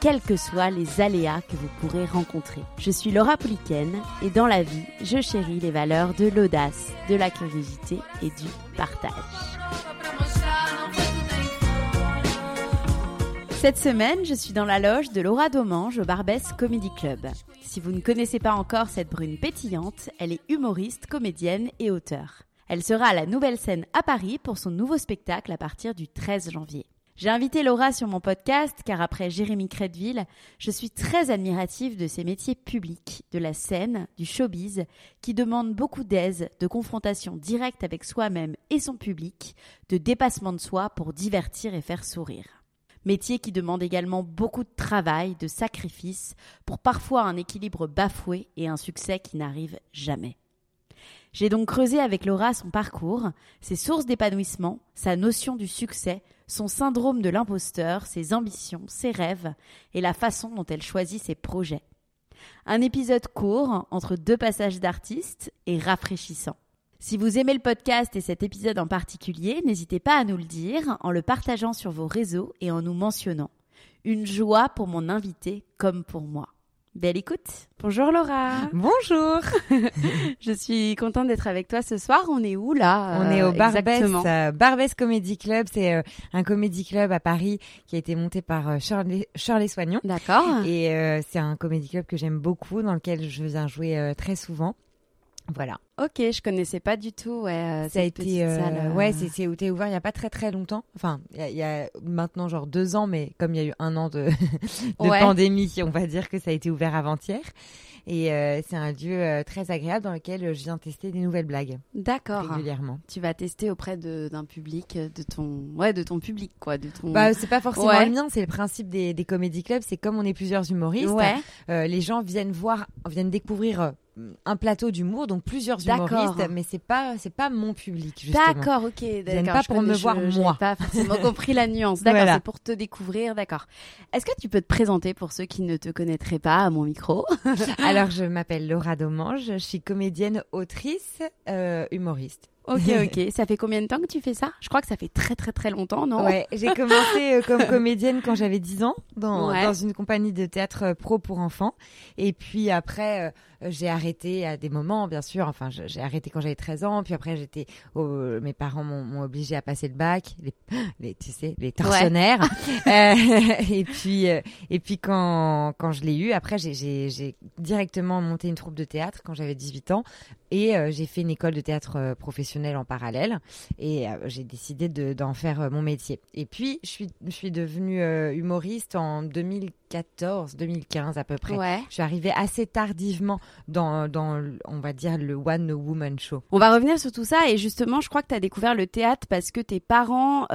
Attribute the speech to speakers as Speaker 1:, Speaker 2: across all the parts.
Speaker 1: quels que soient les aléas que vous pourrez rencontrer. Je suis Laura Pouliken et dans la vie, je chéris les valeurs de l'audace, de la curiosité et du partage. Cette semaine, je suis dans la loge de Laura Domange au Barbès Comedy Club. Si vous ne connaissez pas encore cette brune pétillante, elle est humoriste, comédienne et auteure. Elle sera à la Nouvelle Scène à Paris pour son nouveau spectacle à partir du 13 janvier. J'ai invité Laura sur mon podcast car après Jérémy Crédville, je suis très admirative de ces métiers publics, de la scène, du showbiz, qui demandent beaucoup d'aise, de confrontation directe avec soi-même et son public, de dépassement de soi pour divertir et faire sourire. Métier qui demande également beaucoup de travail, de sacrifice, pour parfois un équilibre bafoué et un succès qui n'arrive jamais. J'ai donc creusé avec Laura son parcours, ses sources d'épanouissement, sa notion du succès, son syndrome de l'imposteur, ses ambitions, ses rêves et la façon dont elle choisit ses projets. Un épisode court, entre deux passages d'artistes, et rafraîchissant. Si vous aimez le podcast et cet épisode en particulier, n'hésitez pas à nous le dire en le partageant sur vos réseaux et en nous mentionnant. Une joie pour mon invité comme pour moi. Belle écoute. Bonjour Laura.
Speaker 2: Bonjour.
Speaker 1: je suis contente d'être avec toi ce soir. On est où là
Speaker 2: On est au Barbès, euh, Barbès Comedy Club. C'est euh, un comedy club à Paris qui a été monté par euh, Shirley, Shirley Soignon.
Speaker 1: D'accord.
Speaker 2: Et c'est un comedy club que j'aime beaucoup, dans lequel je viens jouer très souvent. Voilà.
Speaker 1: Ok, je connaissais pas du tout. Ouais,
Speaker 2: euh, ça a été. Euh, euh, ouais, c'est ouvert il y a pas très très longtemps. Enfin, il y, a maintenant genre deux ans, mais comme il y a eu un an de, de pandémie, on va dire que ça a été ouvert avant-hier. Et c'est un lieu très agréable dans lequel je viens tester des nouvelles blagues.
Speaker 1: D'accord.
Speaker 2: Régulièrement.
Speaker 1: Tu vas tester auprès d'un public, de ton, ouais, de ton public, quoi, de ton.
Speaker 2: Bah, c'est pas forcément le mien. C'est le principe des, des comédie clubs. C'est comme on est plusieurs humoristes.
Speaker 1: Ouais.
Speaker 2: les gens viennent voir, viennent découvrir un plateau d'humour, donc plusieurs humoristes, mais c'est pas c'est pas mon public.
Speaker 1: D'accord, ok.
Speaker 2: D'accord. pas pour me voir moi.
Speaker 1: Pas forcément compris la nuance. D'accord, c'est pour te découvrir. D'accord. Est-ce que tu peux te présenter pour ceux qui ne te connaîtraient pas à mon micro
Speaker 2: Alors, je m'appelle Laura Domange, je suis comédienne, autrice, euh, humoriste.
Speaker 1: Ok, ok. Ça fait combien de temps que tu fais ça? Je crois que ça fait très très très longtemps, non?
Speaker 2: Ouais, j'ai commencé euh, comme comédienne quand j'avais 10 ans dans, dans une compagnie de théâtre euh, pro pour enfants. Et puis après, euh, j'ai arrêté à des moments, bien sûr. Enfin, j'ai arrêté quand j'avais 13 ans. Puis après, j'étais, mes parents m'ont obligé à passer le bac, les, les tu sais, les tortionnaires. euh, et puis, et puis quand quand je l'ai eu, après, j'ai directement monté une troupe de théâtre quand j'avais 18 ans et j'ai fait une école de théâtre professionnel en parallèle et euh, j'ai décidé d'en faire euh, mon métier. Et puis, je suis, je suis devenue euh, humoriste en 2014, 2015 à peu près. Je suis arrivée assez tardivement dans, dans, on va dire, le One Woman Show.
Speaker 1: On va revenir sur tout ça et justement, je crois que tu as découvert le théâtre parce que tes parents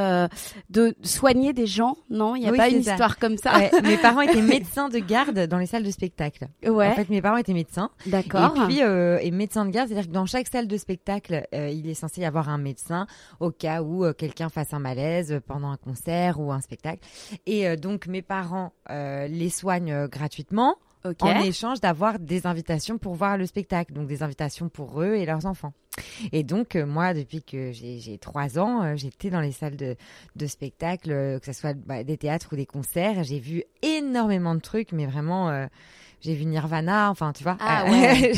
Speaker 1: de soigner des gens, non? Il n'y a pas une histoire comme ça?
Speaker 2: Mes parents étaient médecins de garde dans les salles de spectacle.
Speaker 1: Ouais.
Speaker 2: En fait, mes parents étaient médecins.
Speaker 1: D'accord.
Speaker 2: Et puis, et médecins de garde, c'est-à-dire que dans chaque salle de spectacle, il est censé y avoir un médecin au cas où euh, quelqu'un fasse un malaise pendant un concert ou un spectacle. Et euh, donc mes parents euh, les soignent gratuitement. En échange d'avoir des invitations pour voir le spectacle, donc des invitations pour eux et leurs enfants. Et donc, moi, depuis que j'ai trois ans, j'étais dans les salles de, de spectacle, que ce soit bah, des théâtres ou des concerts. J'ai vu énormément de trucs, mais vraiment j'ai vu Nirvana, enfin tu vois,
Speaker 1: ah, ouais.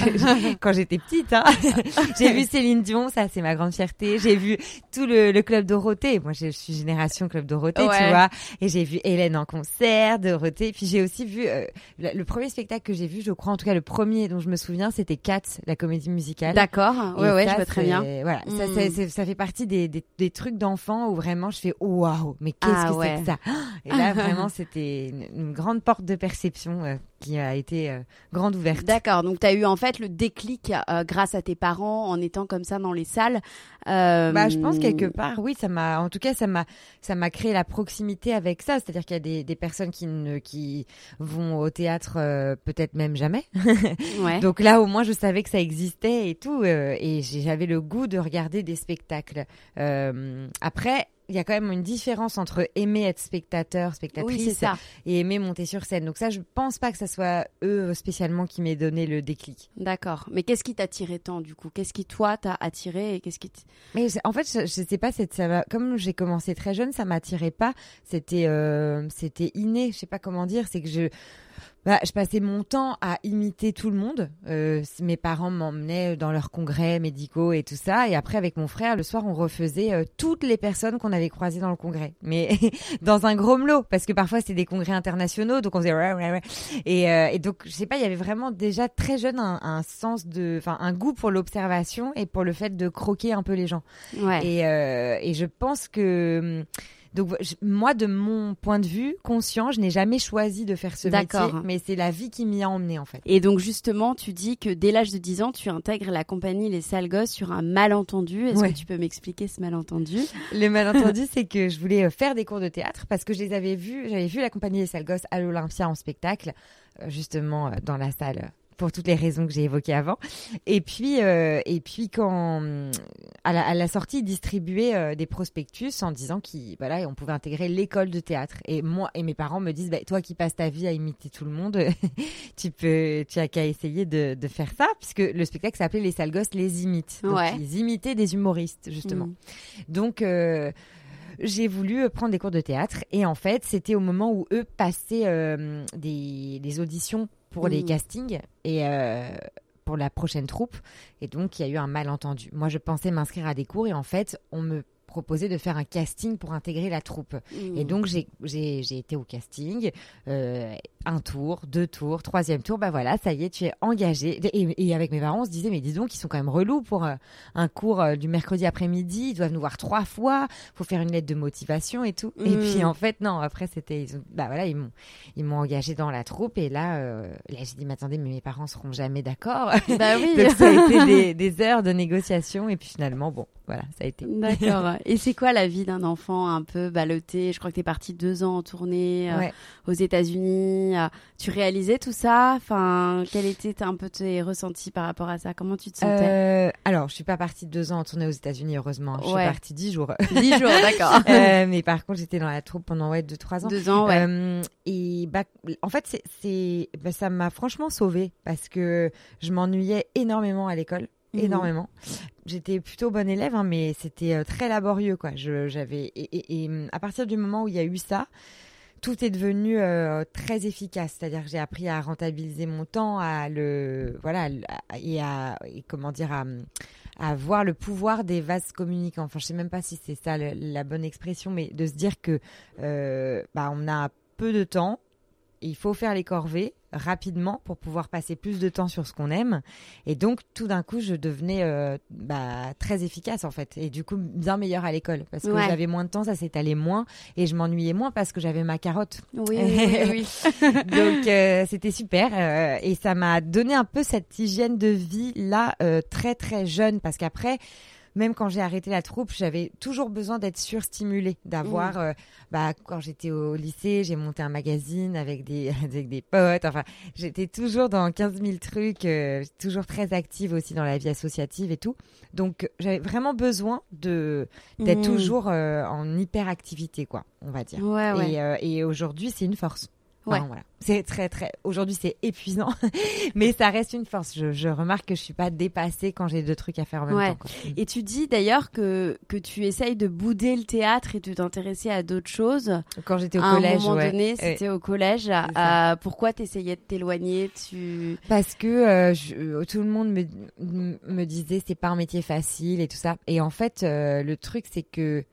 Speaker 2: quand j'étais petite. Hein. j'ai vu Céline Dion, ça c'est ma grande fierté. J'ai vu tout le, le club Dorothée. Moi je suis génération club Dorothée, tu vois. Et j'ai vu Hélène en concert, Dorothée. Puis j'ai aussi vu euh, le, premier spectacle que j'ai vu, je crois en tout cas le premier dont je me souviens, c'était Cats, la comédie musicale.
Speaker 1: D'accord. Ouais ouais, je vois très bien.
Speaker 2: Voilà, ça, mm. ça, fait partie des, des, des trucs d'enfants où vraiment je fais waouh, mais qu'est-ce ah que c'est que ça? Et là vraiment c'était une, grande porte de perception euh, qui a été euh, grande ouverte.
Speaker 1: D'accord, donc tu as eu en fait le déclic grâce à tes parents en étant comme ça dans les salles. Bah,
Speaker 2: je pense quelque part, oui, ça m'a, en tout cas, ça m'a, ça m'a créé la proximité avec ça. C'est-à-dire qu'il y a des, des, personnes qui ne, qui vont au théâtre peut-être même jamais. Ouais. donc là, au moins, je savais que ça existait et tout, et j'avais le goût de regarder des spectacles. après, il y a quand même une différence entre aimer être spectateur, spectatrice et aimer monter sur scène. Donc ça, je pense pas que ça soit eux spécialement qui m'aient donné le déclic.
Speaker 1: D'accord. Mais qu'est-ce qui t'a attiré tant du coup? Qu'est-ce qui toi t'a attiré et qu'est-ce qui
Speaker 2: Mais en fait, je, je sais pas, ça comme j'ai commencé très jeune, ça m'attirait pas. C'était euh, c'était inné. Je sais pas comment dire. C'est que je bah, je passais mon temps à imiter tout le monde. Euh, mes parents m'emmenaient dans leurs congrès médicaux et tout ça. Et après, avec mon frère, le soir, on refaisait euh, toutes les personnes qu'on avait croisées dans le congrès. Mais dans un gros melot, parce que parfois, c'était des congrès internationaux. Donc, on faisait... Et, euh, et donc, je sais pas, il y avait vraiment déjà très jeune un, un sens de... Enfin, un goût pour l'observation et pour le fait de croquer un peu les gens. Ouais. Et, euh, et je pense que... Hum, donc moi, de mon point de vue conscient, je n'ai jamais choisi de faire ce métier, mais c'est la vie qui m'y a emmené en fait.
Speaker 1: Et donc justement, tu dis que dès l'âge de 10 ans, tu intègres la compagnie Les Sales Gosses sur un malentendu. Est-ce que tu peux m'expliquer ce malentendu?
Speaker 2: Le malentendu, c'est que je voulais euh, faire des cours de théâtre parce que je les avais vus, j'avais vu la compagnie Les Sales Gosses à l'Olympia en spectacle, euh, justement euh, dans la salle pour toutes les raisons que j'ai évoquées avant. Et puis, euh, et puis quand à la, à la sortie, ils distribuaient euh, des prospectus en disant qu'on voilà, on pouvait intégrer l'école de théâtre. Et moi et mes parents me disent, bah, toi qui passes ta vie à imiter tout le monde, tu peux, tu as qu'à essayer de, de, faire ça, puisque le spectacle s'appelait Les sales gosses les imitent. Donc, Ils imitaient des humoristes justement. Mm. Donc euh, j'ai voulu prendre des cours de théâtre et en fait c'était au moment où eux passaient euh, des, des, auditions pour les mmh. castings et euh, pour la prochaine troupe. Et donc, il y a eu un malentendu. Moi, je pensais m'inscrire à des cours et en fait, on me proposé de faire un casting pour intégrer la troupe. Et mmh. donc, j'ai été au casting, euh, un tour, deux tours, troisième tour, bah voilà, ça y est, tu es engagé. Et, avec mes parents, on se disait, mais dis donc, ils sont quand même relous pour euh, un cours euh, du mercredi après-midi, ils doivent nous voir trois fois, faut faire une lettre de motivation et tout. Et puis, mmh. en fait, non, après, c'était, bah voilà, ils m'ont, ils m'ont engagé dans la troupe. Et là, là j'ai dit, mais attendez, mais mes parents seront jamais d'accord.
Speaker 1: Bah oui.
Speaker 2: donc, ça a été des, des heures de négociation. Et puis, finalement, bon, voilà, ça a été.
Speaker 1: D'accord. Et c'est quoi la vie d'un enfant un peu ballotté? Je crois que tu es partie deux ans en tournée euh, aux États-Unis. Euh, tu réalisais tout ça? Enfin, quel était un peu tes ressentis par rapport à ça? Comment tu te sentais?
Speaker 2: Euh, Alors, je suis pas partie deux ans en tournée aux États-Unis, heureusement. Je suis partie dix jours.
Speaker 1: Dix jours, d'accord.
Speaker 2: mais par contre, j'étais dans la troupe pendant ouais, deux, trois ans.
Speaker 1: Deux ans, ouais.
Speaker 2: et bah, en fait, c'est, bah, ça m'a franchement sauvée parce que je m'ennuyais énormément à l'école. Mhm. énormément. J'étais plutôt bonne élève, hein, mais c'était euh, très laborieux, quoi. j'avais et, mm, à partir du moment où il y a eu ça, tout est devenu euh, très efficace. C'est-à-dire que j'ai appris à rentabiliser mon temps, à le voilà, et à comment dire à, à voir le pouvoir des vases communicants. Enfin, je sais même pas si c'est ça la bonne expression, mais de se dire que euh, bah on a peu de temps, il faut faire les corvées rapidement pour pouvoir passer plus de temps sur ce qu'on aime. Et donc, tout d'un coup, je devenais euh, bah, très efficace, en fait. Et du coup, bien meilleure à l'école. Parce que j'avais moins de temps, ça s'étalait moins. Et je m'ennuyais moins parce que j'avais ma carotte.
Speaker 1: Oui, oui,
Speaker 2: donc, euh, c'était super. Euh, et ça m'a donné un peu cette hygiène de vie-là, très, très jeune. Parce qu'après même quand j'ai arrêté la troupe, j'avais toujours besoin d'être surstimulée, d'avoir, mmh. euh, bah, quand j'étais au lycée, j'ai monté un magazine avec des, avec des potes. Enfin, j'étais toujours dans 15 000 trucs, euh, toujours très active aussi dans la vie associative et tout. Donc, j'avais vraiment besoin de, d'être mmh. toujours euh, en hyperactivité, quoi, on va dire. Et, et aujourd'hui, c'est une force. Ouais. voilà. C'est très très. Aujourd'hui, c'est épuisant, mais ça reste une force. Je, remarque que je suis pas dépassée quand j'ai deux trucs à faire en même temps.
Speaker 1: Et tu dis d'ailleurs que que tu essayes de bouder le théâtre et de t'intéresser à d'autres choses.
Speaker 2: Quand j'étais au collège,
Speaker 1: à un moment donné, c'était au collège. Euh, pourquoi t'essayais de t'éloigner? Tu
Speaker 2: parce que euh, je, tout le monde me me disait c'est pas un métier facile et tout ça. Et en fait, euh, le truc c'est que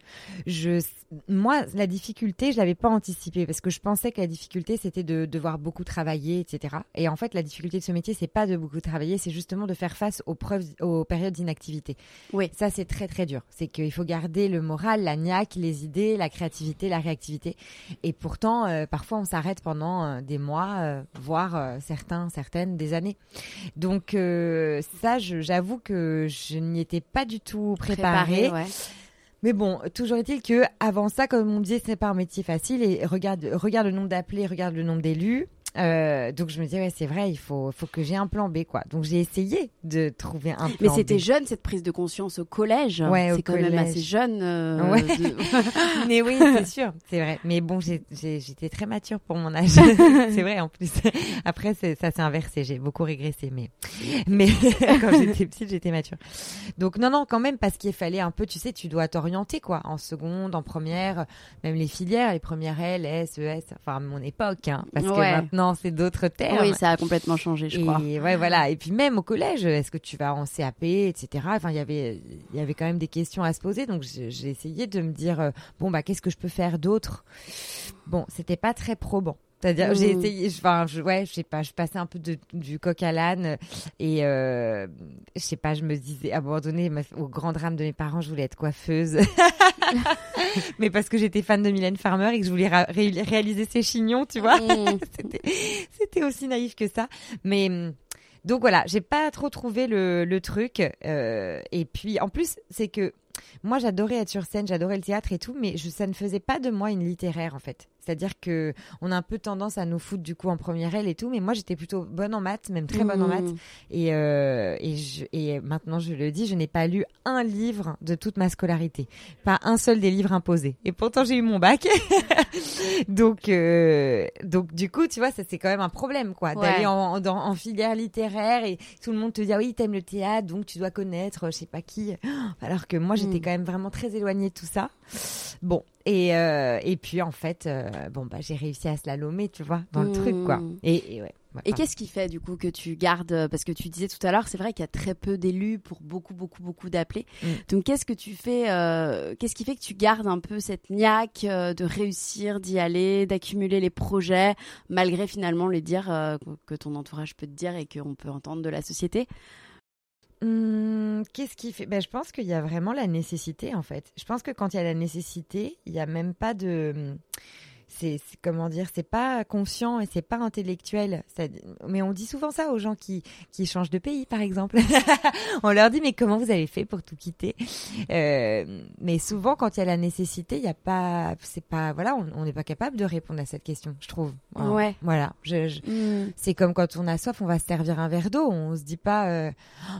Speaker 2: je moi la difficulté, je l'avais pas anticipée parce que je pensais que la difficulté c'était de devoir beaucoup travailler, etc. Et en fait, la difficulté de ce métier, c'est pas de beaucoup travailler, c'est justement de faire face aux preuves, aux périodes d'inactivité.
Speaker 1: Oui.
Speaker 2: Ça, c'est très très dur. C'est qu'il faut garder le moral, la niaque, les idées, la créativité, la réactivité. Et pourtant, euh, parfois, on s'arrête pendant euh, des mois, euh, voire certains, certaines, des années. Donc ça, j'avoue que je n'y étais pas du tout préparée. Mais bon, toujours est-il que avant ça, comme on disait, ce n'est pas un métier facile. Et regarde, regarde le nombre d'appelés, regarde le nombre d'élus. Euh, donc je me disais ouais c'est vrai il faut faut que j'ai un plan B quoi. Donc j'ai essayé de trouver un plan
Speaker 1: mais c'était jeune cette prise de conscience au collège. Ouais, c'est quand même assez jeune euh,
Speaker 2: ouais. mais oui c'est sûr c'est vrai. Mais bon j'étais très mature pour mon âge. C'est vrai en plus. Après ça s'est inversé. J'ai beaucoup régressé mais mais quand j'étais petite j'étais mature. Donc non non quand même parce qu'il fallait un peu tu sais tu dois t'orienter quoi en seconde en première même les filières les premières L S E S enfin à mon époque hein, parce que maintenant c'est d'autres termes.
Speaker 1: Oui, ça a complètement changé, je crois.
Speaker 2: Ouais, voilà. Et puis même au collège, est-ce que tu vas en CAP, etc. Enfin, il y avait, il y avait quand même des questions à se poser. Donc j'ai essayé de me dire, euh, bon bah, qu'est-ce que je peux faire d'autre? Bon, c'était pas très probant. C'est-à-dire, j'ai mmh. essayé, enfin, je, ouais, je sais pas, je passais un peu de, du coq à l'âne et euh, je sais pas, je me disais, abandonné au grand drame de mes parents, je voulais être coiffeuse. Mais parce que j'étais fan de Mylène Farmer et que je voulais réaliser ses chignons, tu vois. Mmh. C'était aussi naïf que ça. Mais donc voilà, j'ai pas trop trouvé le, le truc. Euh, et puis en plus, c'est que moi j'adorais être sur scène, j'adorais le théâtre et tout, mais je, ça ne faisait pas de moi une littéraire en fait. C'est-à-dire que on a un peu tendance à nous foutre du coup en première aile et tout, mais moi j'étais plutôt bonne en maths, même très bonne en maths. Mmh. Et, euh, et, je, et maintenant je le dis, je n'ai pas lu un livre de toute ma scolarité, pas un seul des livres imposés. Et pourtant j'ai eu mon bac. donc euh, donc du coup tu vois ça c'est quand même un problème quoi d'aller en, en, filière littéraire et tout le monde te dit ah oui t'aimes le théâtre donc tu dois connaître je sais pas qui. Alors que moi j'étais mmh. quand même vraiment très éloignée de tout ça. Bon et, euh, et puis en fait, euh, bon bah j'ai réussi à slalomer, tu vois, dans le truc quoi.
Speaker 1: Mmh. Et, et ouais. Et qu'est-ce qui fait du coup que tu gardes Parce que tu disais tout à l'heure, c'est vrai qu'il y a très peu d'élus pour beaucoup, beaucoup, beaucoup d'appelés. Mmh. Donc qu'est-ce que tu fais euh, Qu'est-ce qui fait que tu gardes un peu cette niaque euh, de réussir, d'y aller, d'accumuler les projets, malgré finalement les dire euh, que ton entourage peut te dire et qu'on peut entendre de la société?
Speaker 2: Hum, qu'est-ce qui fait ben, Je pense qu'il y a vraiment la nécessité, en fait. Je pense que quand il y a la nécessité, il n'y a même pas de c'est comment dire, c'est pas conscient et c'est pas intellectuel. mais on dit souvent ça aux gens qui qui changent de pays, par exemple. on leur dit mais comment vous avez fait pour tout quitter euh, Mais souvent, quand il y a la nécessité, il y a pas, c'est pas, voilà, on n'est pas capable de répondre à cette question, je trouve.
Speaker 1: ouais.
Speaker 2: Voilà. Je, mm. C'est comme quand on a soif, on va se servir un verre d'eau. On se dit pas, euh,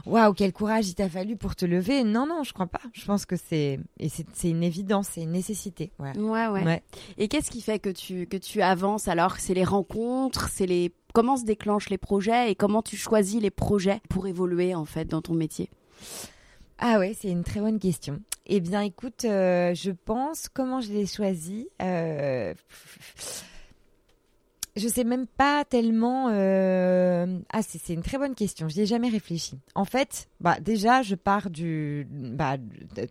Speaker 2: waouh, quel courage il t'a fallu pour te lever. Non, non, je crois pas. Je pense que c'est et c'est une évidence, c'est une nécessité.
Speaker 1: Ouais, ouais. ouais. Et qu'est-ce qui fait que tu, avances alors C'est les rencontres, c'est les comment se déclenchent les projets et comment tu choisis les projets pour évoluer en fait dans ton métier?
Speaker 2: Ah ouais, c'est une très bonne question. Eh bien, écoute, euh, je pense comment je l'ai choisi. Euh, je sais même pas tellement. Euh... Ah, c'est une très bonne question. J'y ai jamais réfléchi. En fait, bah déjà, je pars du, bah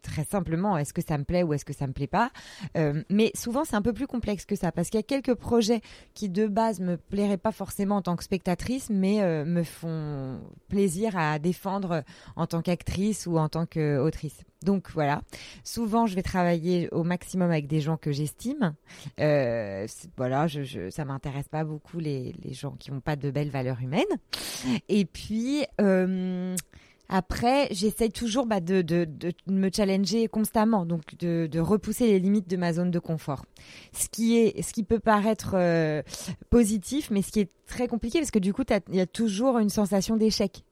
Speaker 2: très simplement, est-ce que ça me plaît ou est-ce que ça me plaît pas? Euh, mais souvent, c'est un peu plus complexe que ça parce qu'il y a quelques projets qui de base me plairaient pas forcément en tant que spectatrice, mais euh, me font plaisir à défendre en tant qu'actrice ou en tant qu'autrice. Donc voilà, souvent je vais travailler au maximum avec des gens que j'estime. Euh, voilà, ça m'intéresse pas beaucoup les, gens qui n'ont pas de belles valeurs humaines. Et puis euh, après, j'essaye toujours bah, de, me challenger constamment, donc de, de, repousser les limites de ma zone de confort. Ce qui est, ce qui peut paraître euh, positif, mais ce qui est très compliqué parce que du coup, il y a toujours une sensation d'échec.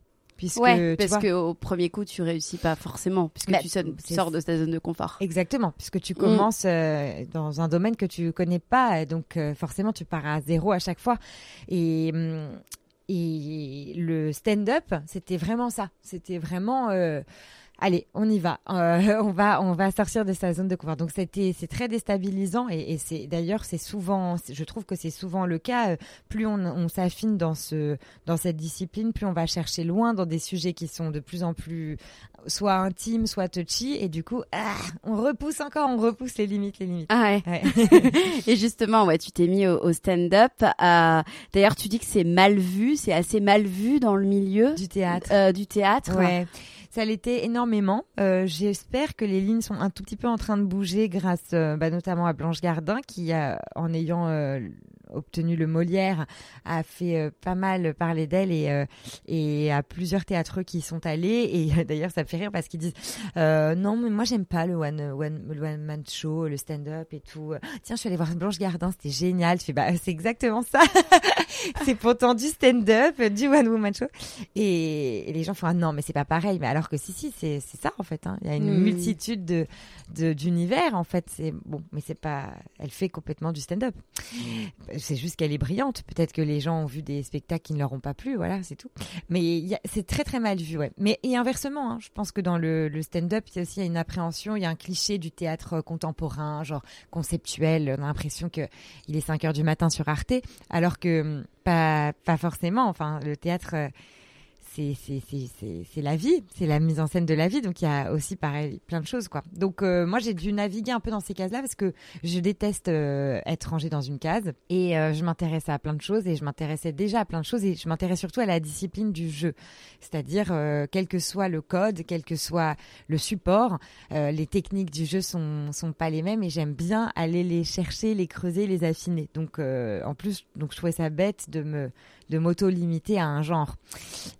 Speaker 1: Puisque, ouais, parce qu'au premier coup, tu réussis pas forcément, puisque bah, tu, sors de ta zone de confort.
Speaker 2: Exactement, puisque tu commences euh, dans un domaine que tu connais pas, donc euh, forcément, tu pars à zéro à chaque fois. Et, hum, et le stand-up, c'était vraiment ça. C'était vraiment... Euh, allez, on y va. Euh, on va, on va sortir de sa zone de confort. Donc c'était, c'est très déstabilisant et, c'est d'ailleurs c'est souvent, je trouve que c'est souvent le cas. Euh, plus on, s'affine dans ce, dans cette discipline, plus on va chercher loin dans des sujets qui sont de plus en plus soit intimes, soit touchy, et du coup, ah, on repousse encore, on repousse les limites, les limites.
Speaker 1: Ah ouais. et justement, ouais, tu t'es mis au, stand-up. D'ailleurs, tu dis que c'est mal vu, c'est assez mal vu dans le milieu
Speaker 2: du théâtre.
Speaker 1: Euh, du théâtre.
Speaker 2: Ouais ça l'était énormément. Euh, j'espère que les lignes sont un tout petit peu en train de bouger grâce euh, bah, notamment à Blanche Gardin qui, a, en ayant euh, obtenu le Molière, a fait pas mal parler d'elle et, et à plusieurs théâtreux qui y sont allés. Et d'ailleurs, ça me fait rire parce qu'ils disent non, mais moi j'aime pas le one, one, one man show, le stand-up et tout. Tiens, je suis allée voir Blanche Gardin, c'était génial. Je fais bah c'est exactement ça. c'est pourtant du stand-up, du one woman show. Et, les gens font ah non, mais c'est pas pareil. Mais alors alors que si, si, c'est ça en fait. Hein. Il y a une hmm. multitude de d'univers en fait. C'est bon, mais c'est pas. Elle fait complètement du stand-up. C'est juste qu'elle est brillante. Peut-être que les gens ont vu des spectacles qui ne leur ont pas plu. Voilà, c'est tout. Mais c'est très très mal vu, ouais. Mais et inversement, hein, je pense que dans le, stand-up, il y a aussi une appréhension. Il y a un cliché du théâtre contemporain, genre conceptuel. On a l'impression que il est 5 heures du matin sur Arte, alors que pas pas forcément. Enfin, le théâtre c'est la vie, c'est la mise en scène de la vie. Donc il y a aussi plein de choses quoi. Donc euh, moi j'ai dû naviguer un peu dans ces cases-là parce que je déteste euh, être rangée dans une case et euh, je m'intéressais à plein de choses et je m'intéressais déjà à plein de choses et je m'intéresse surtout à la discipline du jeu, c'est-à-dire quel que soit le code, quel que soit le support, les techniques du jeu sont sont pas les mêmes et j'aime bien aller les chercher, les creuser, les affiner. Donc en plus donc je trouvais ça bête de me de m'auto-limiter à un genre.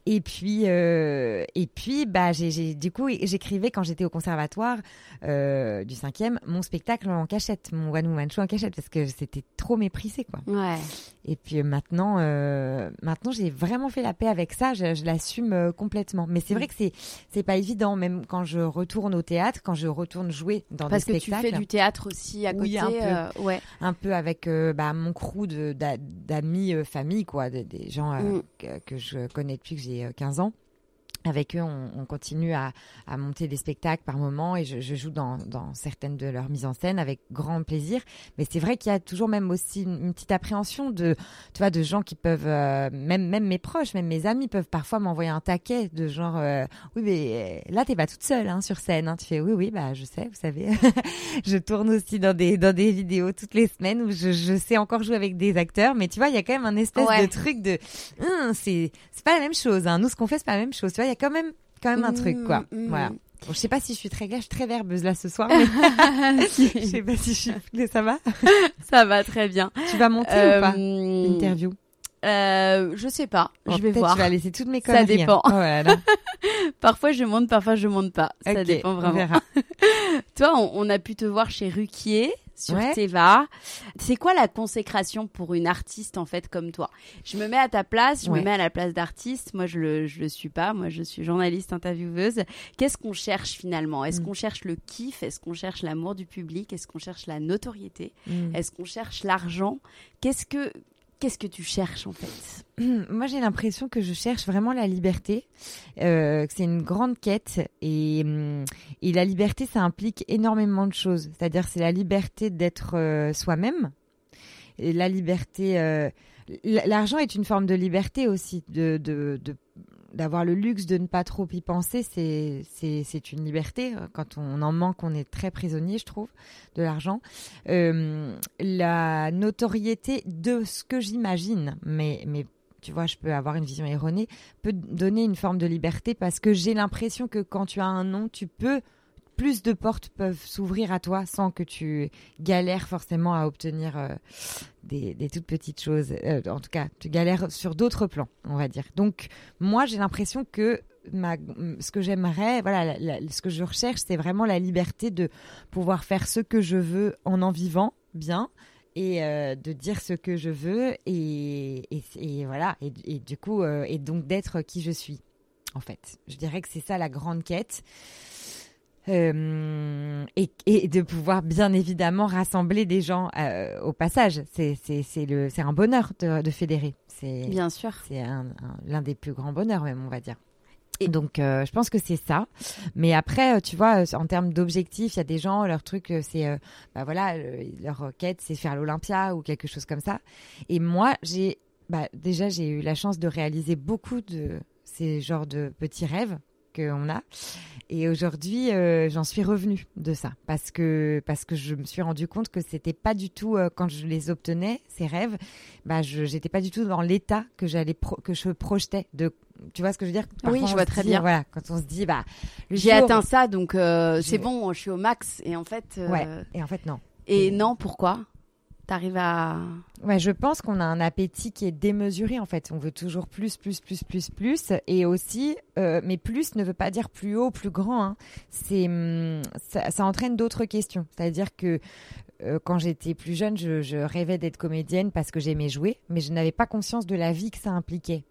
Speaker 2: Et puis, euh, et puis, bah, j'ai, du coup, j'écrivais quand j'étais au conservatoire euh, du cinquième mon spectacle en cachette, mon one woman show en cachette, parce que c'était trop méprisé, quoi.
Speaker 1: Ouais.
Speaker 2: Et puis euh, maintenant, maintenant, j'ai vraiment fait la paix avec ça. Je, l'assume complètement. Mais c'est vrai que c'est, c'est pas évident, même quand je retourne au théâtre, quand je retourne jouer dans des spectacles.
Speaker 1: Parce que tu fais du théâtre aussi à côté.
Speaker 2: un peu, ouais. Un peu avec bah, mon crew de, d'amis, famille, quoi, des des gens euh, mm. que, que, je connais depuis que j'ai 15 euh, ans avec eux, on, continue à, monter des spectacles par moment et je, joue dans, certaines de leurs mises en scène avec grand plaisir. Mais c'est vrai qu'il y a toujours même aussi une, petite appréhension de, tu vois, de gens qui peuvent, euh, même même mes proches, même mes amis peuvent parfois m'envoyer un taquet de genre, euh, oui mais là t'es pas toute seule hein, sur scène. Hein. Tu fais oui oui bah je sais, vous savez, je tourne aussi dans des dans des vidéos toutes les semaines où je, sais encore jouer avec des acteurs, mais tu vois il y a quand même un espèce de truc de, hum, c'est c'est pas la même chose. Hein. Nous ce qu'on fait c'est pas la même chose. Tu vois y a quand même, quand même un truc, quoi. Mm, mm. Voilà. Bon, je sais pas si je suis très, je suis très verbeuse là ce soir. Mais... je sais pas si je suis. Ça va
Speaker 1: Ça va très bien.
Speaker 2: Tu vas monter ou pas euh, Interview.
Speaker 1: Euh, je sais pas. je vais voir.
Speaker 2: Tu vas laisser toutes mes conneries.
Speaker 1: Ça dépend. parfois je monte, parfois je monte pas. ça dépend vraiment. Toi, on, on, a pu te voir chez Ruquier sur Teva. C'est quoi la consécration pour une artiste en fait comme toi? Je me mets à ta place, je me mets à la place d'artiste. Moi, je le je le suis pas. Moi, je suis journaliste intervieweuse. Qu'est-ce qu'on cherche finalement? Est-ce mm. qu'on cherche le kiff? Est-ce qu'on cherche l'amour du public? Est-ce qu'on cherche la notoriété? Mm. Est-ce qu'on cherche l'argent? Qu'est-ce que Qu'est-ce que tu cherches en fait?
Speaker 2: Moi, j'ai l'impression que je cherche vraiment la liberté. Euh, c'est une grande quête et, hum, et, la liberté, ça implique énormément de choses. C'est-à-dire, c'est la liberté d'être euh, soi-même, et la liberté. Euh, l'argent est une forme de liberté aussi, de d'avoir le luxe de ne pas trop y penser, c'est une liberté. Quand on en manque, on est très prisonnier, je trouve, de l'argent. Euh, la notoriété de ce que j'imagine, mais mais tu vois, je peux avoir une vision erronée, peut donner une forme de liberté parce que j'ai l'impression que quand tu as un nom, tu peux plus de portes peuvent s'ouvrir à toi sans que tu galères forcément à obtenir euh, des, toutes petites choses. Euh, en tout cas, tu galères sur d'autres plans, on va dire. Donc, moi, j'ai l'impression que ma, ce que j'aimerais, voilà, ce que je recherche, c'est vraiment la liberté de pouvoir faire ce que je veux en en vivant bien et euh, de dire ce que je veux et, et, voilà et, et, du coup et donc d'être qui je suis en fait je dirais que c'est ça la grande quête euh, et, et, de pouvoir bien évidemment rassembler des gens euh, au passage. C'est un bonheur de, de fédérer. C'est
Speaker 1: bien sûr.
Speaker 2: C'est l'un des plus grands bonheurs même on va dire. Donc, euh, je pense que c'est ça. Mais après, tu vois, en termes d'objectifs, il y a des gens, leur truc, c'est, bah voilà, leur quête, c'est faire l'Olympia ou quelque chose comme ça. Et moi, j'ai, bah, déjà, j'ai eu la chance de réaliser beaucoup de ces genres de petits rêves qu'on a. Et aujourd'hui, euh, j'en suis revenue de ça parce que parce que je me suis rendu compte que c'était pas du tout euh, quand je les obtenais ces rêves, bah je j'étais pas du tout dans l'état que j'allais que je projetais de tu vois ce que je veux dire?
Speaker 1: Oui, je vois très bien.
Speaker 2: Voilà, quand on se dit bah
Speaker 1: j'ai atteint ça donc euh, c'est bon, je suis au max et en fait
Speaker 2: ouais et en fait non.
Speaker 1: Et non, pourquoi? T'arrives à.
Speaker 2: Ouais, je pense qu'on a un appétit qui est démesuré en fait. On veut toujours plus, plus, plus, plus, plus. Et aussi, euh, mais plus ne veut pas dire plus haut, plus grand. Hein. C'est, hum, ça, entraîne d'autres questions. C'est-à-dire que euh, quand j'étais plus jeune, je, je rêvais d'être comédienne parce que j'aimais jouer, mais je n'avais pas conscience de la vie que ça impliquait.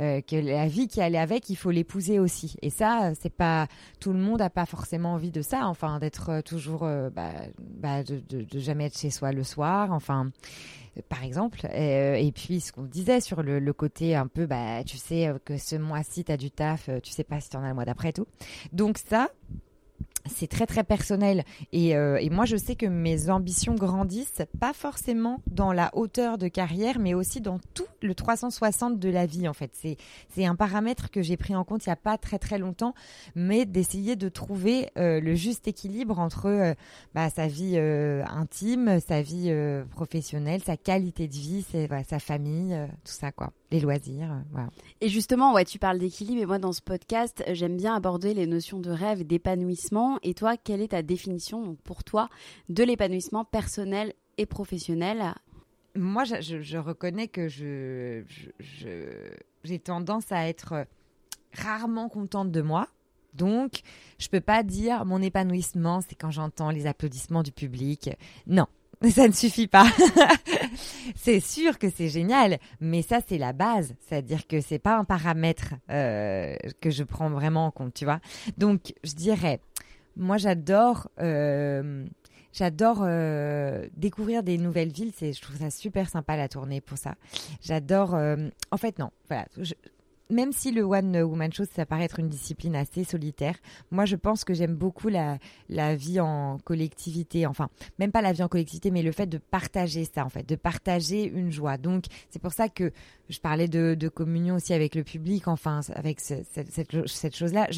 Speaker 2: Euh, que la vie qui allait avec, il faut l'épouser aussi. Et ça, c'est pas tout le monde n'a pas forcément envie de ça. Enfin, d'être euh, toujours, euh, bah, bah, de, jamais être chez soi le soir. Enfin, par exemple. Et, puis ce qu'on disait sur le, côté un peu, bah, tu sais que ce mois-ci t'as du taf, tu sais pas si t'en as le mois d'après tout. Donc ça, c'est très très personnel et, euh, et, moi je sais que mes ambitions grandissent pas forcément dans la hauteur de carrière mais aussi dans tout le 360 de la vie en fait c'est c'est un paramètre que j'ai pris en compte il y a pas très très longtemps mais d'essayer de trouver euh, le juste équilibre entre euh, bah, sa vie intime sa vie professionnelle sa qualité de vie sa famille tout ça quoi les loisirs.
Speaker 1: Et justement, ouais, tu parles d'équilibre et moi dans ce podcast, j'aime bien aborder les notions de rêve et d'épanouissement. Et toi, quelle est ta définition pour toi de l'épanouissement personnel et professionnel?
Speaker 2: Moi, je, je, reconnais que je, j'ai tendance à être rarement contente de moi. Donc, je peux pas dire mon épanouissement, c'est quand j'entends les applaudissements du public. Non, ça ne suffit pas. c'est sûr que c'est génial, mais ça c'est la base, c'est-à-dire que c'est pas un paramètre euh, que je prends vraiment en compte, tu vois. Donc je dirais, moi j'adore, euh, j'adore euh, découvrir des nouvelles villes. C'est, je trouve ça super sympa la tournée pour ça. J'adore. Euh, en fait non, voilà. Même si le One Woman Show, ça paraît être une discipline assez solitaire, moi je pense que j'aime beaucoup la, la vie en collectivité, enfin, même pas la vie en collectivité, mais le fait de partager ça, en fait, de partager une joie. Donc, c'est pour ça que je parlais de, de, communion aussi avec le public, enfin, avec ce, cette, cette, cette chose-là.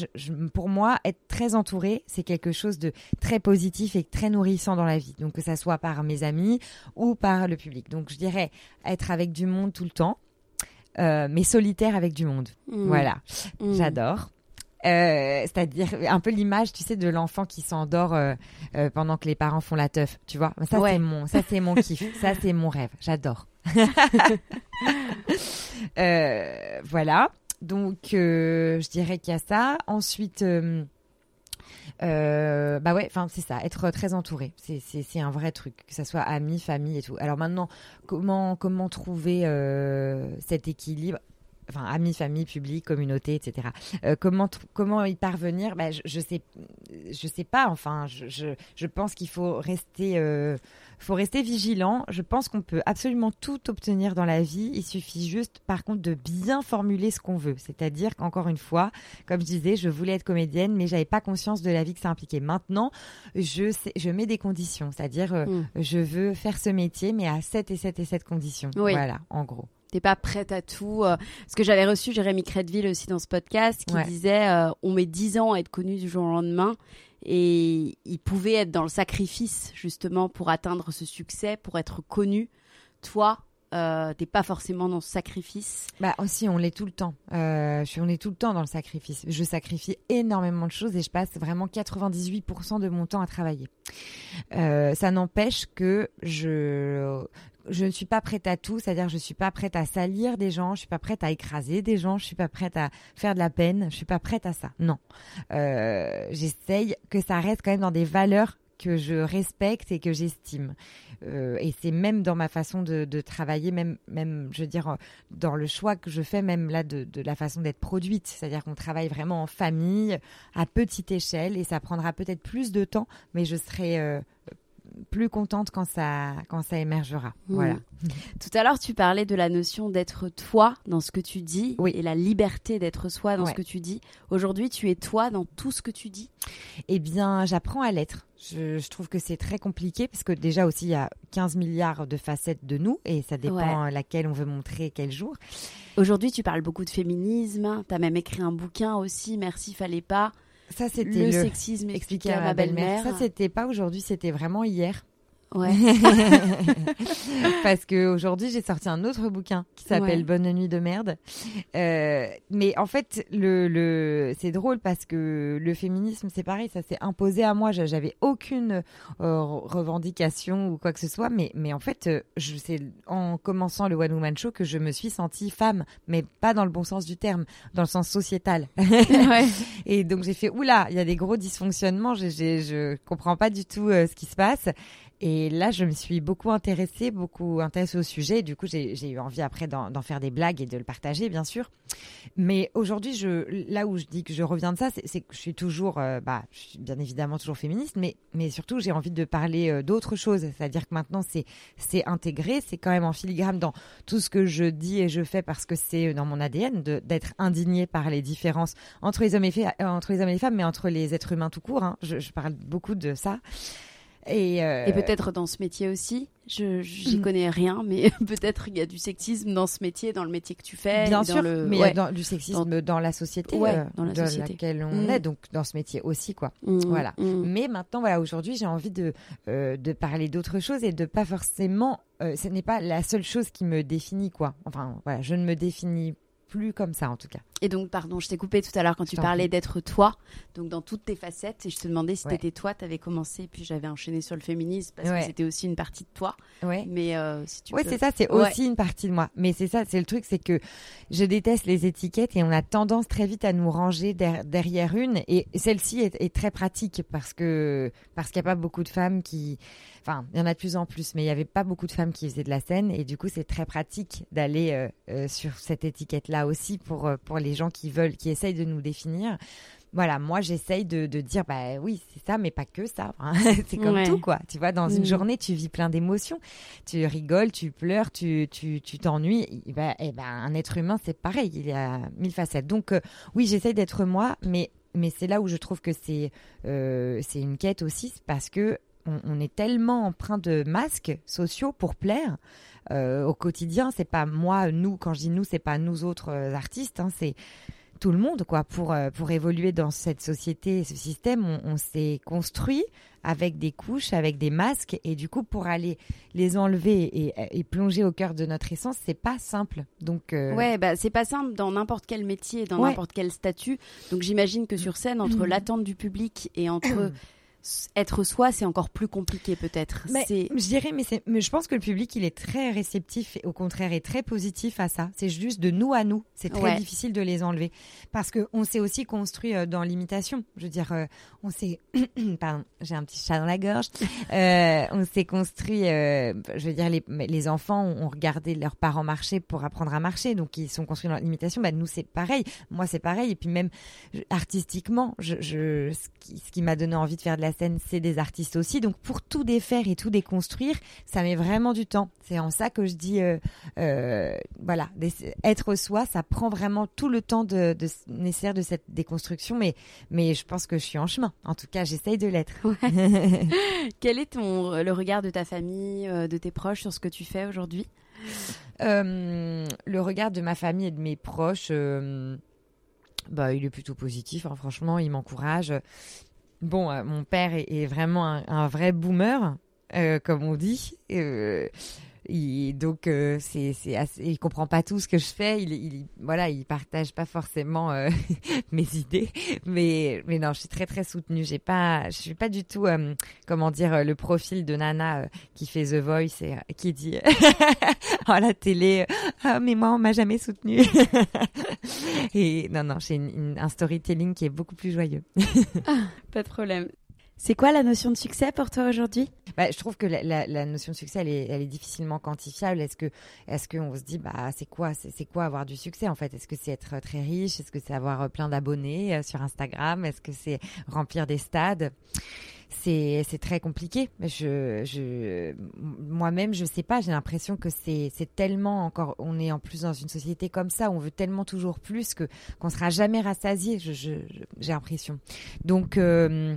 Speaker 2: Pour moi, être très entouré, c'est quelque chose de très positif et très nourrissant dans la vie. Donc, que ça soit par mes amis ou par le public. Donc, je dirais être avec du monde tout le temps euh, mais solitaire avec du monde. Mmh. Voilà, mmh. j'adore. Euh, c'est-à-dire un peu l'image, tu sais, de l'enfant qui s'endort euh, euh, pendant que les parents font la teuf, tu vois? Ça ouais. c'est mon, ça c'est mon kiff, ça c'est mon rêve, j'adore. Voilà, donc je dirais qu'il y a ça. Ensuite. Euh, bah ouais, enfin c'est ça, être très entouré, c'est un vrai truc, que ça soit amis, famille et tout. Alors maintenant, comment comment trouver euh, cet équilibre? Enfin, amis, famille, public, communauté, etc. Euh, comment comment y parvenir? Bah, je, je sais je sais pas. Enfin, je je, je pense qu'il faut rester euh, faut rester vigilant. Je pense qu'on peut absolument tout obtenir dans la vie. Il suffit juste, par contre, de bien formuler ce qu'on veut. C'est-à-dire qu'encore une fois, comme je disais, je voulais être comédienne, mais j'avais pas conscience de la vie que ça impliquait. Maintenant, je sais, je mets des conditions. C'est-à-dire, euh, mm. je veux faire ce métier, mais à cette et cette et cette conditions. Oui. Voilà, en gros
Speaker 1: t'es pas prête à tout. Euh, parce que j'avais reçu Jérémy Crédville aussi dans ce podcast qui ouais. disait euh, on met 10 ans à être connu du jour au lendemain et il pouvait être dans le sacrifice justement pour atteindre ce succès, pour être connu. Toi, euh, t'es pas forcément dans ce sacrifice.
Speaker 2: Bah aussi, on l'est tout le temps. Euh, je suis, on est tout le temps dans le sacrifice. Je sacrifie énormément de choses et je passe vraiment 98% de mon temps à travailler. Euh, ça n'empêche que je je ne suis pas prête à tout, c'est-à-dire je suis pas prête à salir des gens, je suis pas prête à écraser des gens, je suis pas prête à faire de la peine, je suis pas prête à ça. Non, euh, j'essaye que ça reste quand même dans des valeurs que je respecte et que j'estime. Euh, et c'est même dans ma façon de, travailler, même, même, je veux dire, dans le choix que je fais, même là, de, la façon d'être produite. C'est-à-dire qu'on travaille vraiment en famille, à petite échelle, et ça prendra peut-être plus de temps, mais je serai euh, plus contente quand ça, quand ça émergera. Mmh. Voilà.
Speaker 1: Tout à l'heure, tu parlais de la notion d'être toi dans ce que tu dis et la liberté d'être soi dans ce que tu dis. Aujourd'hui, tu es toi dans tout ce que tu dis?
Speaker 2: Eh bien, j'apprends à l'être. Je, trouve que c'est très compliqué parce que déjà aussi, il y a 15 milliards de facettes de nous et ça dépend laquelle on veut montrer quel jour.
Speaker 1: Aujourd'hui, tu parles beaucoup de féminisme. Tu as même écrit un bouquin aussi, Merci, fallait pas. Ça, c'était le, sexisme expliqué à ma belle-mère.
Speaker 2: ça, c'était pas aujourd'hui, c'était vraiment hier. Ouais. Parce que aujourd'hui j'ai sorti un autre bouquin qui s'appelle Bonne nuit de merde. Euh, mais en fait, le, le c'est drôle parce que le féminisme c'est pareil, ça s'est imposé à moi. J'avais aucune euh, revendication ou quoi que ce soit, mais mais en fait, euh, je c'est en commençant le One Woman Show que je me suis sentie femme, mais pas dans le bon sens du terme, dans le sens sociétal. ouais. Et donc j'ai fait oula, il y a des gros dysfonctionnements. Je je comprends pas du tout ce qui se passe. Et là, je me suis beaucoup intéressée, beaucoup intéressée au sujet. du coup, j'ai eu envie après d'en faire des blagues et de le partager, bien sûr. Mais aujourd'hui, là où je dis que je reviens de ça, c'est que je suis toujours, euh, bah, je suis bien évidemment toujours féministe, mais, mais surtout, j'ai envie de parler euh, d'autres choses. C'est-à-dire que maintenant, c'est intégré, c'est quand même en filigrane dans tout ce que je dis et je fais parce que c'est dans mon ADN d'être indigné par les différences entre les hommes et, entre les hommes et les femmes, mais entre les êtres humains tout court. Hein. Je, je parle beaucoup de ça.
Speaker 1: Et, euh, et peut-être dans ce métier aussi. Je j'y mm. connais rien, mais peut-être il y a du sexisme dans ce métier, dans le métier que tu fais.
Speaker 2: Bien sûr, le... mais il y a du sexisme dans, la société, euh, dans, la société. laquelle on mm. est, donc dans ce métier aussi, quoi. Mm. Voilà. Mais maintenant, voilà, aujourd'hui, j'ai envie de euh, de parler d'autre chose et de pas forcément. ce n'est pas la seule chose qui me définit, quoi. Enfin, voilà, je ne me définis plus comme ça en tout cas.
Speaker 1: Et donc, pardon, je t'ai coupé tout à l'heure quand tu parlais d'être toi, donc dans toutes tes facettes, et je te demandais si t'étais toi, t'avais commencé, puis j'avais enchaîné sur le féminisme parce que c'était aussi une partie de toi.
Speaker 2: Ouais. Mais euh, si tu Oui, c'est ça, c'est aussi une partie de moi. Mais c'est ça, c'est le truc, c'est que je déteste les étiquettes et on a tendance très vite à nous ranger derrière une, et celle-ci est, est, très pratique parce que parce qu'il n'y a pas beaucoup de femmes qui Enfin, il y en a de plus en plus, mais il n'y avait pas beaucoup de femmes qui faisaient de la scène. Et du coup, c'est très pratique d'aller euh, euh, sur cette étiquette-là aussi pour, euh, pour les gens qui veulent, qui essayent de nous définir voilà, moi j'essaye de, de, dire bah oui c'est ça, mais pas que ça. c'est comme tout quoi. Tu vois, dans une mm. journée tu vis plein d'émotions, tu rigoles, tu pleures, tu tu tu t'ennuies. et eh ben un être humain c'est pareil, il y a mille facettes. Donc oui j'essaye d'être moi, mais mais c'est là où je trouve que c'est c'est une quête aussi parce que on, est tellement empreint de masques sociaux pour plaire euh, au quotidien. C'est pas moi, nous. Quand je dis nous, c'est pas nous autres euh, artistes. Hein, c'est tout le monde, quoi. Pour euh, pour évoluer dans cette société, ce système, on, s'est construit avec des couches, avec des masques, et du coup, pour aller les enlever et, plonger au cœur de notre essence, c'est pas simple. Donc
Speaker 1: ouais, bah c'est pas simple dans n'importe quel métier, dans n'importe quel statut. Donc j'imagine que sur scène, entre l'attente du public et entre être soi, c'est encore plus compliqué peut-être.
Speaker 2: Je dirais, mais, mais, je pense que le public, il est très réceptif, et au contraire, est très positif à ça. C'est juste de nous à nous. C'est très difficile de les enlever. Parce qu'on s'est aussi construit euh, dans l'imitation. Je veux dire, euh, on s'est... Pardon, j'ai un petit chat dans la gorge. Euh, on s'est construit, je veux dire, les, les enfants ont regardé leurs parents marcher pour apprendre à marcher. Donc, ils sont construits dans l'imitation. Bah, nous, c'est pareil. Moi, c'est pareil. Et puis même, artistiquement, je, je ce qui, ce qui m'a donné envie de faire de la scène, c'est des artistes aussi. Donc pour tout défaire et tout déconstruire, ça met vraiment du temps. C'est en ça que je dis, euh, euh, voilà, être soi, ça prend vraiment tout le temps de, nécessaire de cette déconstruction. Mais, mais je pense que je suis en chemin. En tout cas, j'essaye de l'être.
Speaker 1: Quel est ton, le regard de ta famille, euh, de tes proches sur ce que tu fais aujourd'hui?
Speaker 2: Le regard de ma famille et de mes proches bah, il est plutôt positif. Hein, franchement, il m'encourage. Bon, euh, mon père est, vraiment un, vrai boomer, euh, comme on dit. Euh, il, donc euh, c'est il comprend pas tout ce que je fais. Il, il voilà, il partage pas forcément euh, mes idées, mais non, je suis très très soutenue. J'ai pas, je suis pas du tout euh, comment dire le profil de Nana qui fait The Voice et qui dit à la télé, ah, mais moi on m'a jamais soutenue. et non non, j'ai un storytelling qui est beaucoup plus joyeux.
Speaker 1: ah, pas de problème. C'est quoi la notion de succès pour toi aujourd'hui?
Speaker 2: Bah, Je trouve que la, notion de succès, elle est, difficilement quantifiable. Est-ce que, est-ce qu'on se dit, bah, c'est quoi, c'est, quoi avoir du succès en fait? Est-ce que c'est être très riche? Est-ce que c'est avoir plein d'abonnés euh, sur Instagram? Est-ce que c'est remplir des stades? C'est très compliqué. Moi-même, je sais pas. J'ai l'impression que c'est tellement encore. On est en plus dans une société comme ça. On veut tellement toujours plus que qu'on sera jamais rassasié. J'ai l'impression. Donc euh,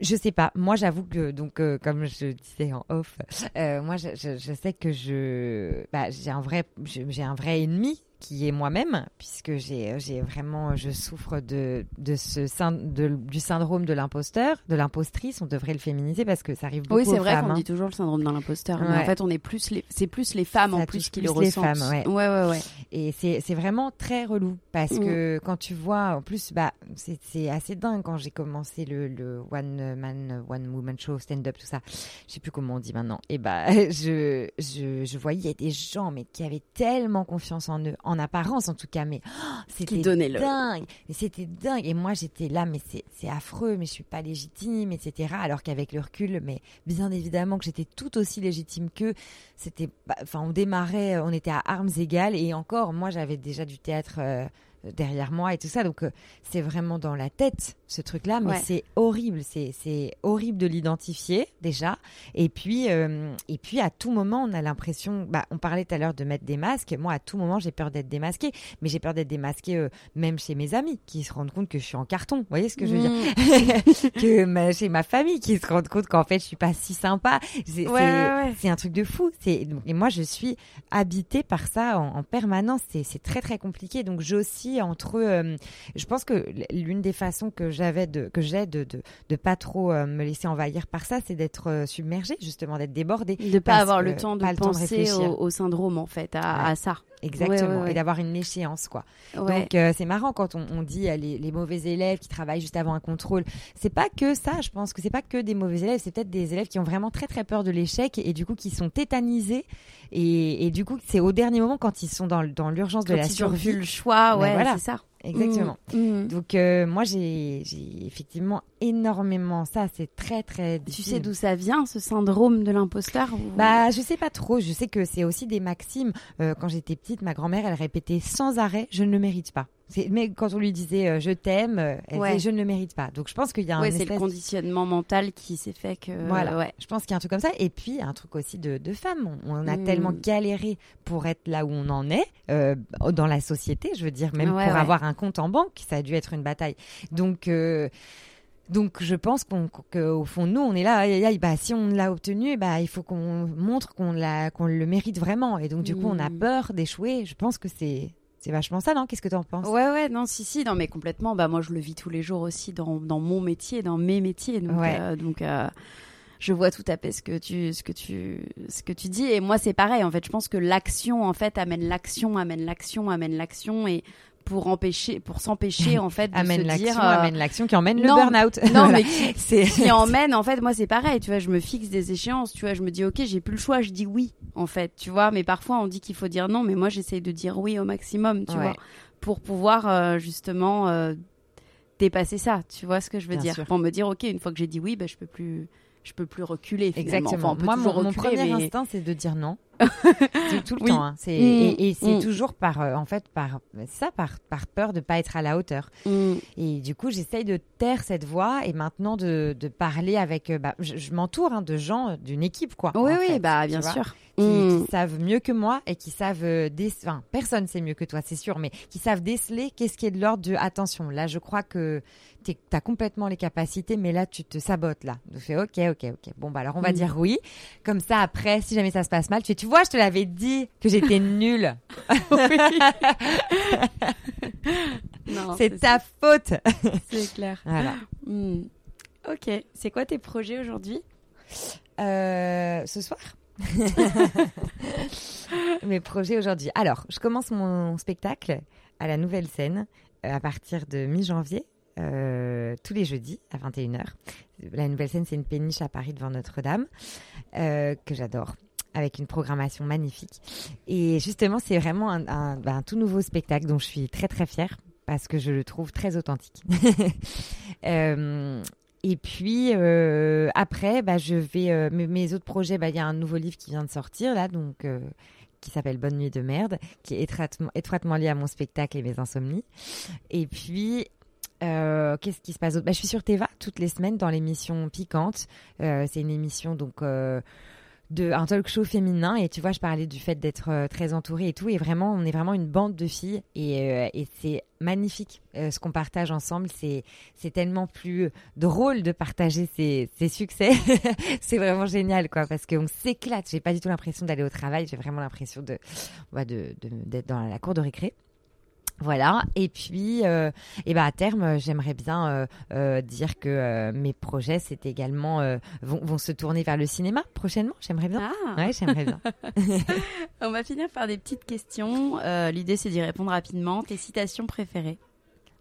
Speaker 2: je sais pas. Moi, j'avoue que donc euh, comme je disais en off, euh, moi je, je, je, sais que je bah, j'ai un vrai j'ai un vrai ennemi qui est moi-même, puisque j'ai, j'ai vraiment, je souffre de, de ce de, du syndrome de l'imposteur, de l'impostrice. On devrait le féminiser parce que ça arrive beaucoup
Speaker 1: Oui, c'est vrai
Speaker 2: qu'on
Speaker 1: hein. dit toujours le syndrome de l'imposteur. Mais en fait, on est plus les, c'est plus les femmes en plus qui le les ressentent. Femmes,
Speaker 2: ouais.
Speaker 1: ouais, ouais, ouais.
Speaker 2: Et c'est, c'est vraiment très relou parce mm. que quand tu vois, en plus, bah, c'est, c'est assez dingue quand j'ai commencé le, le one man, one woman show, stand-up, tout ça. Je sais plus comment on dit maintenant. Et bah, je, je, je voyais des gens, mais qui avaient tellement confiance en eux en apparence en tout cas, mais oh, c'était dingue. C'était dingue. Et moi, j'étais là, mais c'est affreux, mais je suis pas légitime, etc. Alors qu'avec le recul, mais bien évidemment que j'étais tout aussi légitime qu'eux. C'était, enfin, on démarrait, on était à armes égales, et encore, moi, j'avais déjà du théâtre. Euh, derrière moi et tout ça. Donc, euh, c'est vraiment dans la tête, ce truc-là, mais c'est horrible. C'est horrible de l'identifier, déjà. Et puis, euh, et puis, à tout moment, on a l'impression. Bah, on parlait tout à l'heure de mettre des masques. Moi, à tout moment, j'ai peur d'être démasquée. Mais j'ai peur d'être démasquée euh, même chez mes amis qui se rendent compte que je suis en carton. Vous voyez ce que je veux dire? Mm. Que chez ma famille qui se rendent compte qu'en fait, je suis pas si sympa. C'est ouais, un truc de fou. Et moi, je suis habitée par ça en, en permanence. C'est très, très compliqué. Donc, j'ai aussi entre euh, je pense que l'une des façons que j'avais de que j'ai de, de, de pas trop euh, me laisser envahir par ça c'est d'être euh, submergée justement d'être débordée
Speaker 1: de pas avoir le temps de penser au, syndrome en fait à, à ça
Speaker 2: Exactement, et d'avoir une échéance, quoi. Donc c'est marrant quand on, on dit les, les, mauvais élèves qui travaillent juste avant un contrôle. C'est pas que ça, je pense que c'est pas que des mauvais élèves, c'est peut-être des élèves qui ont vraiment très très peur de l'échec et, du coup qui sont tétanisés et, et du coup c'est au dernier moment quand ils sont dans, dans l'urgence de la survie.
Speaker 1: le choix, ouais, voilà. c'est ça.
Speaker 2: Exactement. Mm, mm. Donc euh, moi j'ai effectivement énormément ça, c'est très très
Speaker 1: difficile. Tu sais d'où ça vient ce syndrome de l'imposteur
Speaker 2: Bah je sais pas trop, je sais que c'est aussi des maximes. Euh, quand j'étais petite, ma grand-mère elle répétait sans arrêt je ne le mérite pas. Mais quand on lui disait euh, je t'aime, euh, elle disait je ne le mérite pas. Donc je pense qu'il y a un.
Speaker 1: Ouais, c'est le conditionnement mental qui s'est fait que.
Speaker 2: Voilà. Ouais. Je pense qu'il y a un truc comme ça. Et puis un truc aussi de, de femmes. On, a mm. tellement galéré pour être là où on en est euh, dans la société. Je veux dire, même pour avoir un compte en banque, ça a dû être une bataille. Donc. Donc je pense qu'au fond nous on est là bah si on l'a obtenu bah il faut qu'on montre qu'on l'a qu'on le mérite vraiment et donc du coup on a mm. peur d'échouer je pense que c'est c'est vachement ça, non? Qu'est-ce que tu en penses?
Speaker 1: Ouais, ouais, non, si, si, non, mais complètement. Bah, moi, je le vis tous les jours aussi dans, dans mon métier, dans mes métiers. Donc, euh, donc euh, je vois tout à fait ce que tu, ce que tu, ce que tu dis. Et moi, c'est pareil. En fait, je pense que l'action, en fait, amène l'action, amène l'action, amène l'action. Et pour empêcher, pour s'empêcher en fait de
Speaker 2: amène
Speaker 1: se dire,
Speaker 2: euh, amène l'action qui emmène le burn-out.
Speaker 1: Non, mais qui, qui emmène en fait, moi c'est pareil, tu vois, je me fixe des échéances, tu vois, je me dis ok, j'ai plus le choix, je dis oui en fait, tu vois, mais parfois on dit qu'il faut dire non, mais moi j'essaye de dire oui au maximum, tu vois, pour pouvoir euh, justement euh, dépasser ça, tu vois ce que je veux dire, pour me dire ok, une fois que j'ai dit oui, ben je peux plus je peux plus reculer.
Speaker 2: Exactement.
Speaker 1: Moi,
Speaker 2: mon, premier instinct, c'est de dire non. c'est tout le temps. Hein. C'est, mm. et, c'est mm. toujours par, euh, en fait, par ça, par, par peur de pas être à la hauteur. Mm. Et du coup, j'essaye de taire cette voix et maintenant de, de parler avec. Euh, bah, je, m'entoure hein, de gens, d'une équipe, quoi.
Speaker 1: Oui, oui, bah bien sûr.
Speaker 2: Qui, savent mieux que moi et qui savent euh, enfin personne sait mieux que toi c'est sûr mais qui savent déceler qu'est-ce qui est de l'ordre de attention là je crois que tu as complètement les capacités, mais là, tu te sabotes, là. Tu fais, ok, ok, ok. Bon, bah alors, on va mm. dire oui. Comme ça, après, si jamais ça se passe mal, tu fais, tu vois, je te l'avais dit que j'étais nulle. c'est ta faute.
Speaker 1: c'est clair.
Speaker 2: Voilà.
Speaker 1: Mm. Ok. C'est quoi tes projets aujourd'hui?
Speaker 2: Euh, Ce soir? Mes projets aujourd'hui. Alors, je commence mon spectacle à la nouvelle scène euh, à partir de mi-janvier euh, tous les jeudis à 21h. La nouvelle scène, c'est une péniche à Paris devant Notre-Dame, euh, que j'adore avec une programmation magnifique. Et justement, c'est vraiment un, ben, tout nouveau spectacle dont je suis très très fière parce que je le trouve très authentique. et puis après, bah, je vais mes, autres projets. Bah, il y a un nouveau livre qui vient de sortir là, donc qui s'appelle Bonne nuit de merde, qui est étroitement, étroitement lié à mon spectacle et mes insomnies. Et puis Qu'est-ce qui se passe d'autre? Bah, Je suis sur Teva toutes les semaines dans l'émission Piquante. c'est une émission donc de un talk show féminin. Et tu vois je parlais du fait d'être euh, très entourée et tout. Et vraiment on est vraiment une bande de filles. Et, euh, c'est magnifique euh, ce qu'on partage ensemble. C'est c'est tellement plus drôle de partager ces, ces succès. C'est vraiment génial quoi. Parce qu'on s'éclate. J'ai pas du tout l'impression d'aller au travail. J'ai vraiment l'impression de de, d'être dans la cour de récré voilà, et puis, euh, et ben à terme, j'aimerais bien euh, euh, dire que euh, mes projets, c'est également vont, vont, se tourner vers le cinéma prochainement. J'aimerais bien. Ah. Ouais, j'aimerais bien.
Speaker 1: On va finir par des petites questions. L'idée, c'est d'y répondre rapidement. Tes citations préférées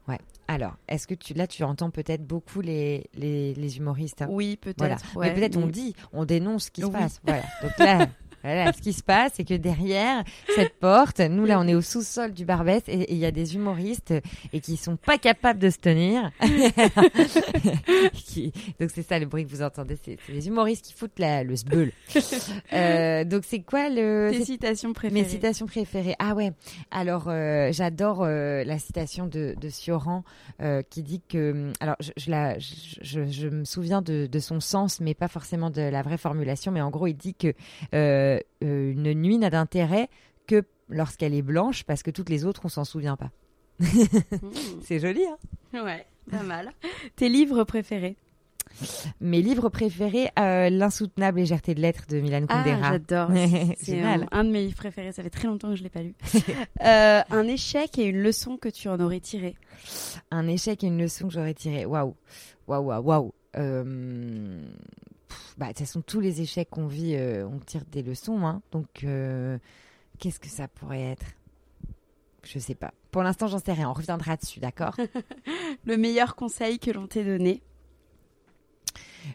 Speaker 2: Ouais. Alors, est-ce que tu là tu entends peut-être beaucoup les, les, les humoristes hein?
Speaker 1: Oui, peut-être.
Speaker 2: Voilà. mais peut-être on dit, on dénonce ce qui se passe. Voilà. Donc là, Voilà, ce qui se passe, c'est que derrière cette porte, nous là, on est au sous-sol du Barbès et il y a des humoristes et qui sont pas capables de se tenir. Donc c'est ça le bruit que vous entendez, c'est les humoristes qui foutent la... le sbeul. euh, donc c'est quoi le
Speaker 1: Tes citations préférées
Speaker 2: Mes citations préférées. Ah ouais. Alors euh, j'adore euh, la citation de, de Sioran qui dit que alors je, je la je, je, me souviens de, de son sens, mais pas forcément de la vraie formulation, mais en gros il dit que euh, euh, une nuit n'a d'intérêt que lorsqu'elle est blanche parce que toutes les autres, on s'en souvient pas. C'est joli, hein
Speaker 1: Ouais, pas mal. Tes livres préférés?
Speaker 2: Mes livres préférés, euh, L'insoutenable légèreté de l'être de Milan Kundera.
Speaker 1: Ah, j'adore. C'est un, un, de mes livres préférés. Ça fait très longtemps que je l'ai pas lu. euh, un échec et une leçon que tu en aurais tiré?
Speaker 2: Un échec et une leçon que j'aurais tiré. Waouh, waouh, waouh, bah, de toute façon, tous les échecs qu'on vit, euh, on tire des leçons. Hein. Donc, euh, qu'est-ce que ça pourrait être? Je sais pas. Pour l'instant, j'en sais rien. On reviendra dessus, d'accord?
Speaker 1: Le meilleur conseil que l'on t'ait donné?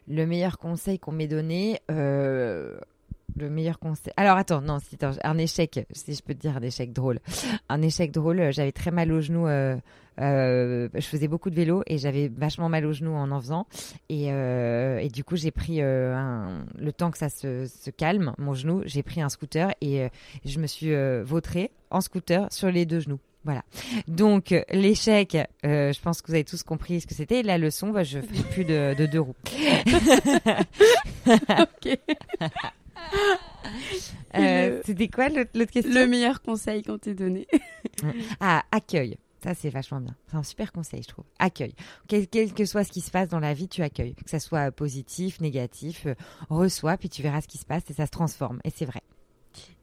Speaker 2: Le meilleur conseil qu'on m'ait donné, euh, le meilleur conseil. Alors attends, non, un échec, si je peux te dire un échec drôle. Un échec drôle, j'avais très mal au genou. Euh, euh, je faisais beaucoup de vélo et j'avais vachement mal au genou en en faisant. Et, euh, et du coup, j'ai pris euh, un, le temps que ça se, se calme, mon genou, j'ai pris un scooter et euh, je me suis euh, vautrée en scooter sur les deux genoux. Voilà. Donc l'échec, euh, je pense que vous avez tous compris ce que c'était. La leçon, bah, je fais plus de, de deux roues. ok. Euh, c'était quoi l'autre question
Speaker 1: Le meilleur conseil qu'on t'ait donné.
Speaker 2: ah, accueil. Ça, c'est vachement bien. C'est un super conseil, je trouve. Accueil. Quel, que soit ce qui se passe dans la vie, tu accueilles. Que ça soit positif, négatif, euh, reçois, puis tu verras ce qui se passe et ça se transforme. Et c'est vrai.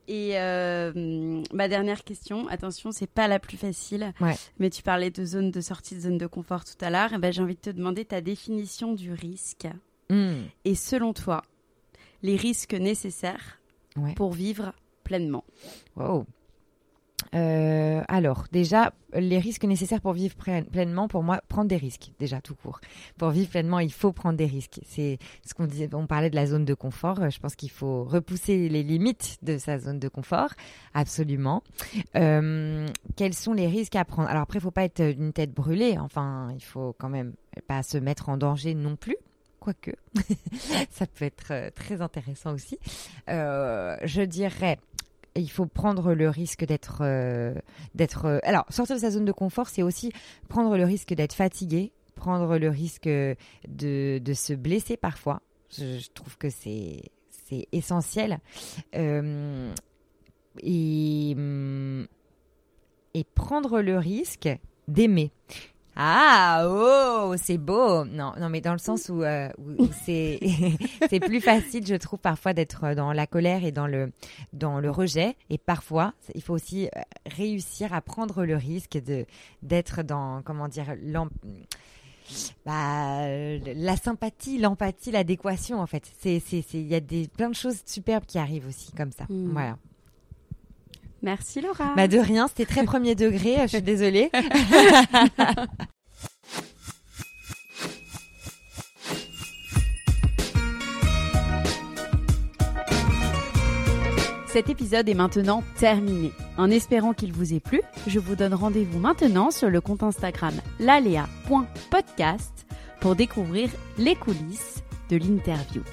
Speaker 1: Et euh, ma dernière question, attention, c'est pas la plus facile,
Speaker 2: ouais.
Speaker 1: mais tu parlais de zone de sortie, de zone de confort tout à l'heure. Ben, j'ai envie de te demander ta définition du risque.
Speaker 2: Mmh.
Speaker 1: Et selon toi, les risques nécessaires
Speaker 2: ouais.
Speaker 1: pour vivre pleinement.
Speaker 2: Wow. Euh, alors, déjà, les risques nécessaires pour vivre pleinement, pour moi, prendre des risques, déjà tout court. Pour vivre pleinement, il faut prendre des risques. C'est ce qu'on disait. On parlait de la zone de confort. Je pense qu'il faut repousser les limites de sa zone de confort, absolument. Euh, quels sont les risques à prendre? Alors après, il faut pas être une tête brûlée. Enfin, il faut quand même pas se mettre en danger non plus quoique ça peut être euh, très intéressant aussi. Euh, je dirais il faut prendre le risque d'être euh, d'être alors sortir de sa zone de confort c'est aussi prendre le risque d'être fatigué prendre le risque de, de se blesser parfois. Je, trouve que c'est c'est essentiel. Et et prendre le risque d'aimer ah, oh, c'est beau. Non, non, mais dans le sens où, euh, où c'est c'est plus facile, je trouve, parfois d'être dans la colère et dans le dans le rejet. Et parfois, il faut aussi euh, réussir à prendre le risque de d'être dans comment dire bah, la sympathie, l'empathie, l'adéquation en fait. C'est c'est il y a des plein de choses superbes qui arrivent aussi comme ça.
Speaker 1: Mmh.
Speaker 2: Voilà.
Speaker 1: Merci Laura.
Speaker 2: Bah de rien, c'était très premier degré, je suis désolée.
Speaker 1: Cet épisode est maintenant terminé. En espérant qu'il vous ait plu, je vous donne rendez-vous maintenant sur le compte Instagram lalea.podcast pour découvrir les coulisses de l'interview.